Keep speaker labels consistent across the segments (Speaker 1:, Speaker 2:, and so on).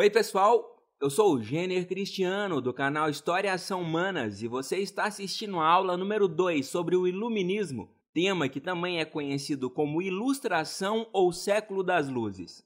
Speaker 1: Oi, pessoal. Eu sou o Gêner Cristiano do canal História Ação Humanas e você está assistindo a aula número 2 sobre o Iluminismo, tema que também é conhecido como Ilustração ou Século das Luzes.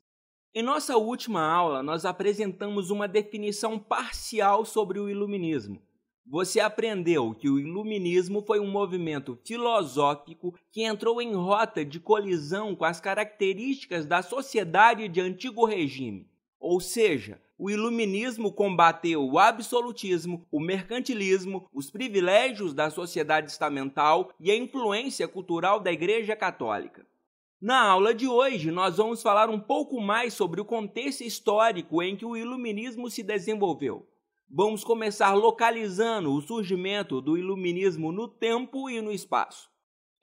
Speaker 1: Em nossa última aula, nós apresentamos uma definição parcial sobre o Iluminismo. Você aprendeu que o Iluminismo foi um movimento filosófico que entrou em rota de colisão com as características da sociedade de antigo regime. Ou seja, o Iluminismo combateu o absolutismo, o mercantilismo, os privilégios da sociedade estamental e a influência cultural da Igreja Católica. Na aula de hoje, nós vamos falar um pouco mais sobre o contexto histórico em que o Iluminismo se desenvolveu. Vamos começar localizando o surgimento do Iluminismo no tempo e no espaço.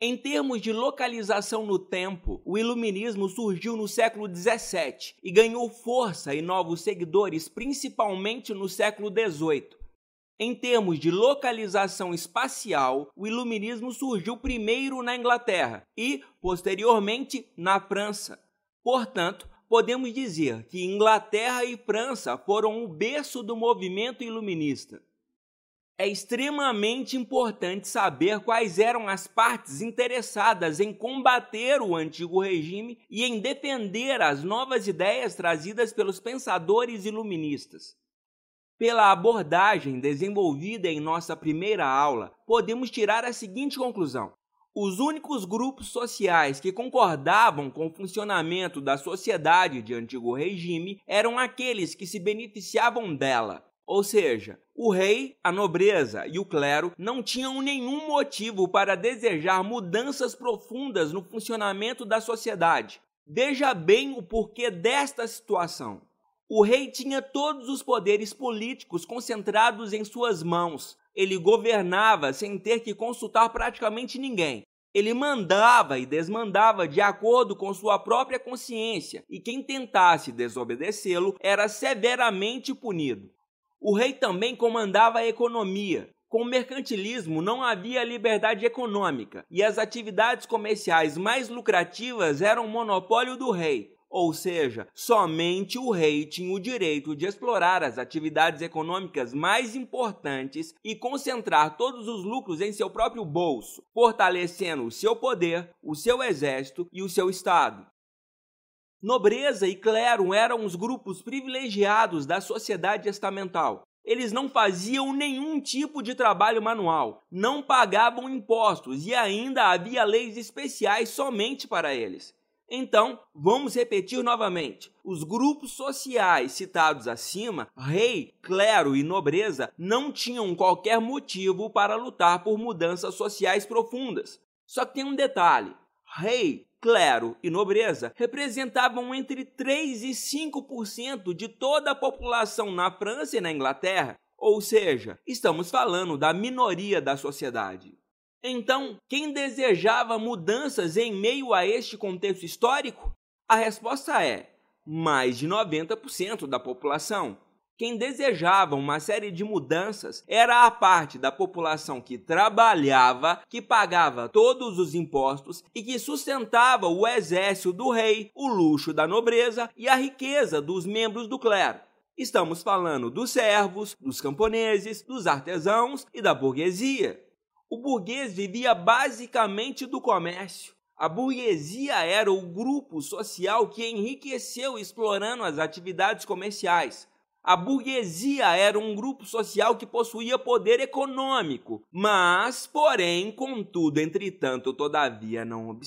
Speaker 1: Em termos de localização no tempo, o Iluminismo surgiu no século XVII e ganhou força e novos seguidores principalmente no século XVIII. Em termos de localização espacial, o Iluminismo surgiu primeiro na Inglaterra e, posteriormente, na França. Portanto, podemos dizer que Inglaterra e França foram o berço do movimento iluminista é extremamente importante saber quais eram as partes interessadas em combater o antigo regime e em defender as novas ideias trazidas pelos pensadores iluministas. Pela abordagem desenvolvida em nossa primeira aula, podemos tirar a seguinte conclusão: os únicos grupos sociais que concordavam com o funcionamento da sociedade de antigo regime eram aqueles que se beneficiavam dela ou seja, o rei, a nobreza e o clero não tinham nenhum motivo para desejar mudanças profundas no funcionamento da sociedade. Veja bem o porquê desta situação. O rei tinha todos os poderes políticos concentrados em suas mãos. Ele governava sem ter que consultar praticamente ninguém. Ele mandava e desmandava de acordo com sua própria consciência, e quem tentasse desobedecê-lo era severamente punido. O rei também comandava a economia. Com o mercantilismo não havia liberdade econômica e as atividades comerciais mais lucrativas eram monopólio do rei. Ou seja, somente o rei tinha o direito de explorar as atividades econômicas mais importantes e concentrar todos os lucros em seu próprio bolso, fortalecendo o seu poder, o seu exército e o seu estado. Nobreza e clero eram os grupos privilegiados da sociedade estamental. Eles não faziam nenhum tipo de trabalho manual, não pagavam impostos e ainda havia leis especiais somente para eles. Então, vamos repetir novamente. Os grupos sociais citados acima, rei, clero e nobreza, não tinham qualquer motivo para lutar por mudanças sociais profundas. Só que tem um detalhe: rei, clero e nobreza representavam entre 3 e 5% de toda a população na França e na Inglaterra, ou seja, estamos falando da minoria da sociedade. Então, quem desejava mudanças em meio a este contexto histórico? A resposta é mais de 90% da população. Quem desejava uma série de mudanças era a parte da população que trabalhava, que pagava todos os impostos e que sustentava o exército do rei, o luxo da nobreza e a riqueza dos membros do clero. Estamos falando dos servos, dos camponeses, dos artesãos e da burguesia. O burguês vivia basicamente do comércio. A burguesia era o grupo social que enriqueceu explorando as atividades comerciais. A burguesia era um grupo social que possuía poder econômico, mas, porém, contudo, entretanto, todavia, não obstante,